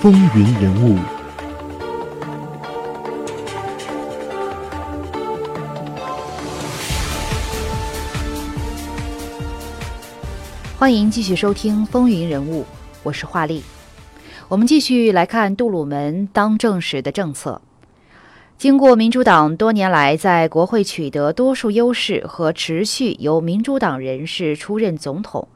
风云人物，欢迎继续收听《风云人物》，我是华丽。我们继续来看杜鲁门当政时的政策。经过民主党多年来在国会取得多数优势和持续由民主党人士出任总统，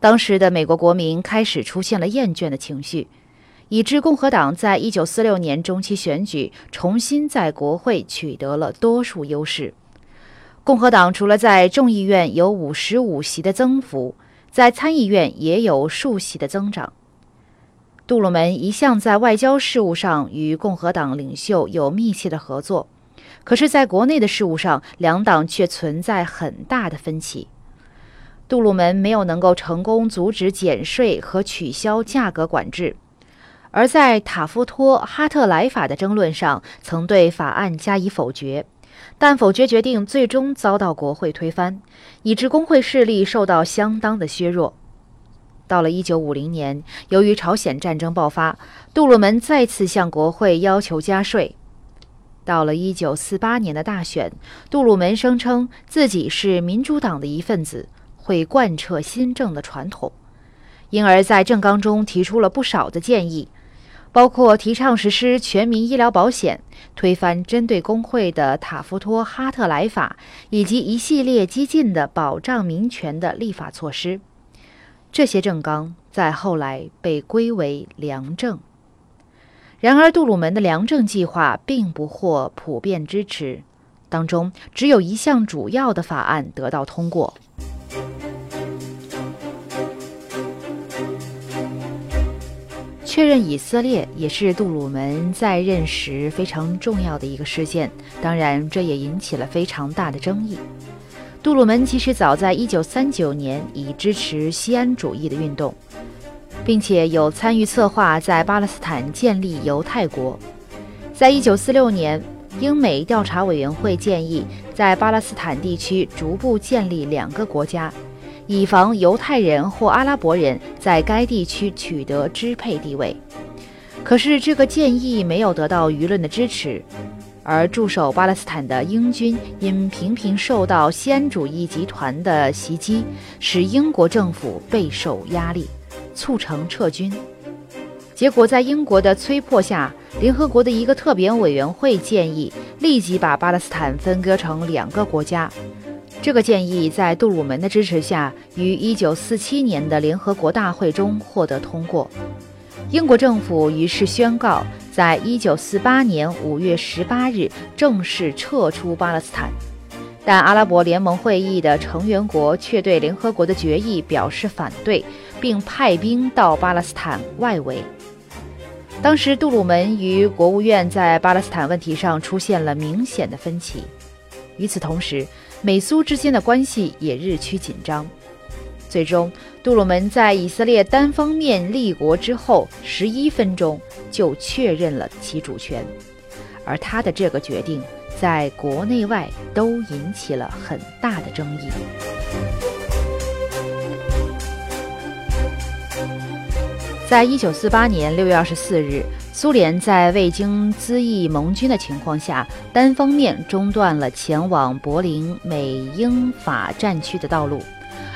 当时的美国国民开始出现了厌倦的情绪。以致共和党在一九四六年中期选举重新在国会取得了多数优势。共和党除了在众议院有五十五席的增幅，在参议院也有数席的增长。杜鲁门一向在外交事务上与共和党领袖有密切的合作，可是，在国内的事务上，两党却存在很大的分歧。杜鲁门没有能够成功阻止减税和取消价格管制。而在塔夫托哈特莱法的争论上，曾对法案加以否决，但否决决定最终遭到国会推翻，以致工会势力受到相当的削弱。到了1950年，由于朝鲜战争爆发，杜鲁门再次向国会要求加税。到了1948年的大选，杜鲁门声称自己是民主党的一份子，会贯彻新政的传统，因而，在政纲中提出了不少的建议。包括提倡实施全民医疗保险、推翻针对工会的塔夫托哈特莱法，以及一系列激进的保障民权的立法措施。这些政纲在后来被归为良政。然而，杜鲁门的良政计划并不获普遍支持，当中只有一项主要的法案得到通过。确认以色列也是杜鲁门在任时非常重要的一个事件，当然，这也引起了非常大的争议。杜鲁门其实早在1939年已支持西安主义的运动，并且有参与策划在巴勒斯坦建立犹太国。在1946年，英美调查委员会建议在巴勒斯坦地区逐步建立两个国家。以防犹太人或阿拉伯人在该地区取得支配地位，可是这个建议没有得到舆论的支持，而驻守巴勒斯坦的英军因频频受到西安主义集团的袭击，使英国政府备受压力，促成撤军。结果在英国的催迫下，联合国的一个特别委员会建议立即把巴勒斯坦分割成两个国家。这个建议在杜鲁门的支持下，于1947年的联合国大会中获得通过。英国政府于是宣告，在1948年5月18日正式撤出巴勒斯坦。但阿拉伯联盟会议的成员国却对联合国的决议表示反对，并派兵到巴勒斯坦外围。当时，杜鲁门与国务院在巴勒斯坦问题上出现了明显的分歧。与此同时，美苏之间的关系也日趋紧张，最终，杜鲁门在以色列单方面立国之后十一分钟就确认了其主权，而他的这个决定在国内外都引起了很大的争议。在一九四八年六月二十四日。苏联在未经咨议盟军的情况下，单方面中断了前往柏林美英法战区的道路，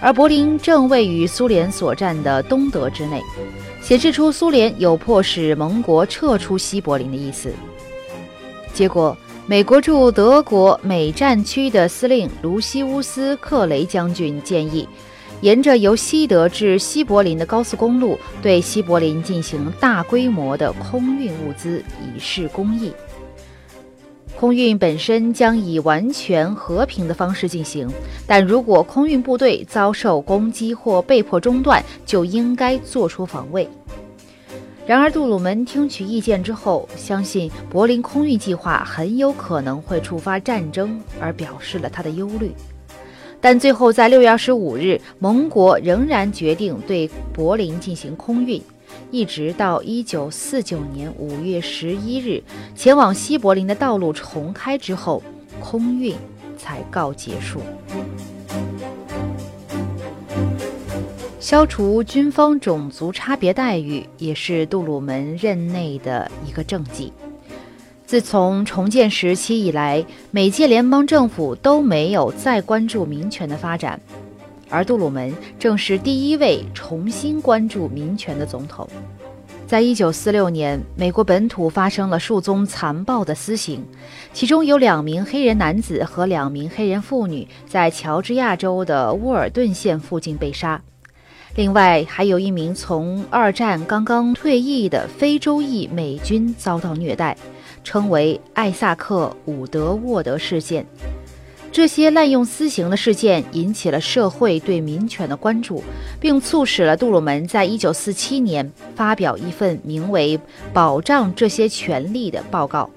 而柏林正位于苏联所占的东德之内，显示出苏联有迫使盟国撤出西柏林的意思。结果，美国驻德国美战区的司令卢西乌斯·克雷将军建议。沿着由西德至西柏林的高速公路，对西柏林进行大规模的空运物资，以示公益。空运本身将以完全和平的方式进行，但如果空运部队遭受攻击或被迫中断，就应该做出防卫。然而，杜鲁门听取意见之后，相信柏林空运计划很有可能会触发战争，而表示了他的忧虑。但最后，在六月二十五日，盟国仍然决定对柏林进行空运，一直到一九四九年五月十一日，前往西柏林的道路重开之后，空运才告结束。消除军方种族差别待遇也是杜鲁门任内的一个政绩。自从重建时期以来，每届联邦政府都没有再关注民权的发展，而杜鲁门正是第一位重新关注民权的总统。在一九四六年，美国本土发生了数宗残暴的私刑，其中有两名黑人男子和两名黑人妇女在乔治亚州的沃尔顿县附近被杀。另外，还有一名从二战刚刚退役的非洲裔美军遭到虐待，称为艾萨克·伍德沃德事件。这些滥用私刑的事件引起了社会对民权的关注，并促使了杜鲁门在1947年发表一份名为《保障这些权利》的报告。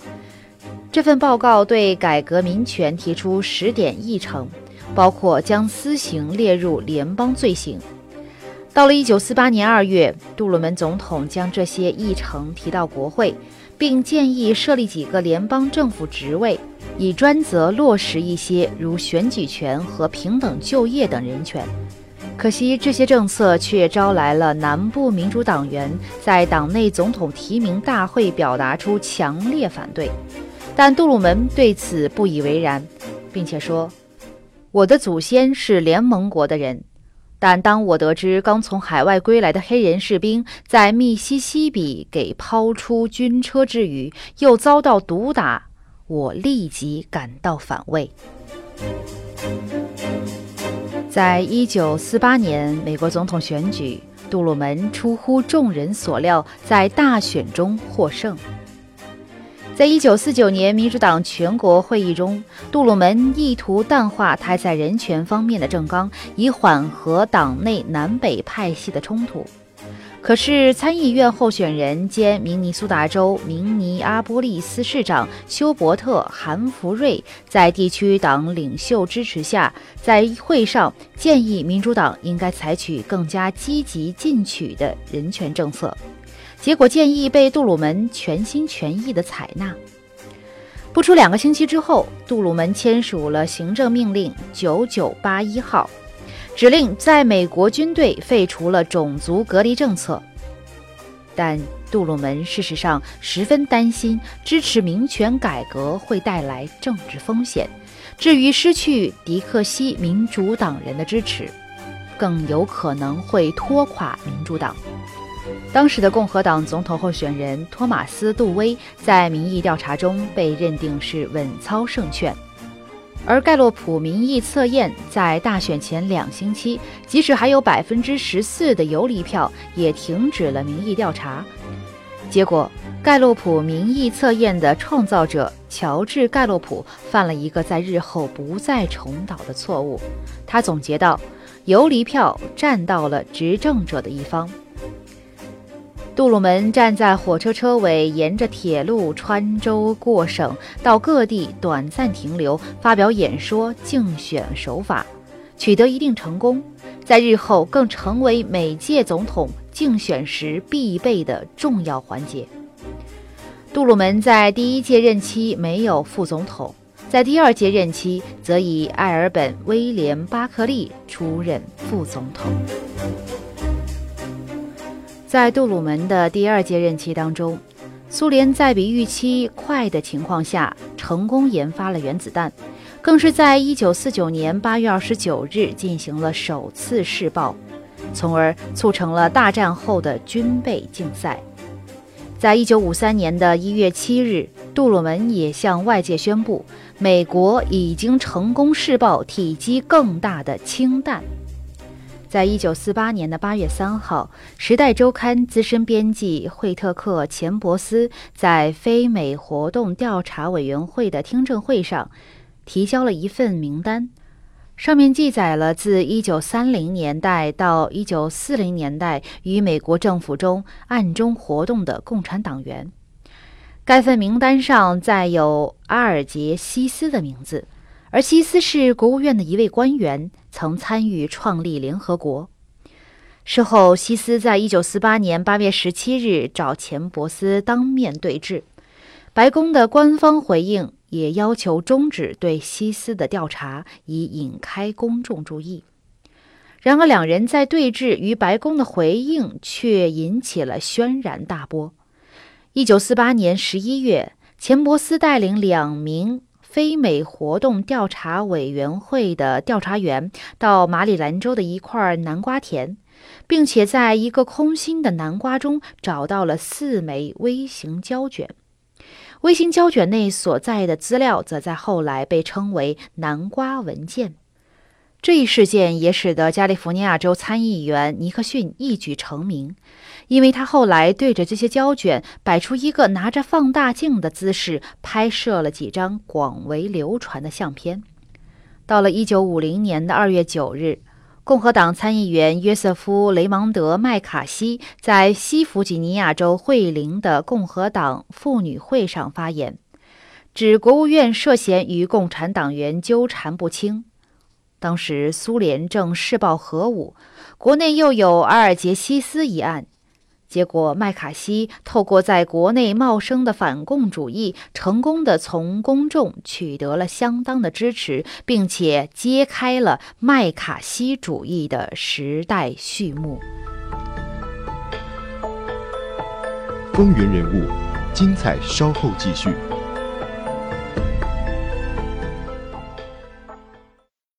这份报告对改革民权提出十点议程，包括将私刑列入联邦罪行。到了一九四八年二月，杜鲁门总统将这些议程提到国会，并建议设立几个联邦政府职位，以专责落实一些如选举权和平等就业等人权。可惜，这些政策却招来了南部民主党员在党内总统提名大会表达出强烈反对。但杜鲁门对此不以为然，并且说：“我的祖先是联盟国的人。”但当我得知刚从海外归来的黑人士兵在密西西比给抛出军车之余，又遭到毒打，我立即感到反胃。在一九四八年美国总统选举，杜鲁门出乎众人所料，在大选中获胜。在一九四九年民主党全国会议中，杜鲁门意图淡化他在人权方面的政纲，以缓和党内南北派系的冲突。可是，参议院候选人兼明尼苏达州明尼阿波利斯市长休伯特·韩福瑞在地区党领袖支持下，在会上建议民主党应该采取更加积极进取的人权政策。结果建议被杜鲁门全心全意地采纳。不出两个星期之后，杜鲁门签署了行政命令九九八一号，指令在美国军队废除了种族隔离政策。但杜鲁门事实上十分担心，支持民权改革会带来政治风险，至于失去迪克西民主党人的支持，更有可能会拖垮民主党。当时的共和党总统候选人托马斯·杜威在民意调查中被认定是稳操胜券，而盖洛普民意测验在大选前两星期，即使还有百分之十四的游离票，也停止了民意调查。结果，盖洛普民意测验的创造者乔治·盖洛普犯了一个在日后不再重蹈的错误。他总结道：“游离票站到了执政者的一方。”杜鲁门站在火车车尾，沿着铁路穿州过省，到各地短暂停留，发表演说，竞选手法，取得一定成功，在日后更成为每届总统竞选时必备的重要环节。杜鲁门在第一届任期没有副总统，在第二届任期则以艾尔本·威廉·巴克利出任副总统。在杜鲁门的第二届任期当中，苏联在比预期快的情况下，成功研发了原子弹，更是在一九四九年八月二十九日进行了首次试爆，从而促成了大战后的军备竞赛。在一九五三年的一月七日，杜鲁门也向外界宣布，美国已经成功试爆体积更大的氢弹。在一九四八年的八月三号，《时代周刊》资深编辑惠特克·钱伯斯在非美活动调查委员会的听证会上提交了一份名单，上面记载了自一九三零年代到一九四零年代与美国政府中暗中活动的共产党员。该份名单上载有阿尔杰西斯的名字。而西斯是国务院的一位官员，曾参与创立联合国。事后，西斯在一九四八年八月十七日找钱伯斯当面对质，白宫的官方回应也要求终止对西斯的调查，以引开公众注意。然而，两人在对峙与白宫的回应却引起了轩然大波。一九四八年十一月，钱伯斯带领两名非美活动调查委员会的调查员到马里兰州的一块南瓜田，并且在一个空心的南瓜中找到了四枚微型胶卷。微型胶卷内所在的资料，则在后来被称为“南瓜文件”。这一事件也使得加利福尼亚州参议员尼克逊一举成名，因为他后来对着这些胶卷摆出一个拿着放大镜的姿势，拍摄了几张广为流传的相片。到了1950年的2月9日，共和党参议员约瑟夫·雷蒙德·麦卡锡在西弗吉尼亚州惠灵的共和党妇女会上发言，指国务院涉嫌与共产党员纠缠不清。当时苏联正试爆核武，国内又有阿尔杰西斯一案，结果麦卡锡透过在国内茂盛的反共主义，成功的从公众取得了相当的支持，并且揭开了麦卡锡主义的时代序幕。风云人物，精彩稍后继续。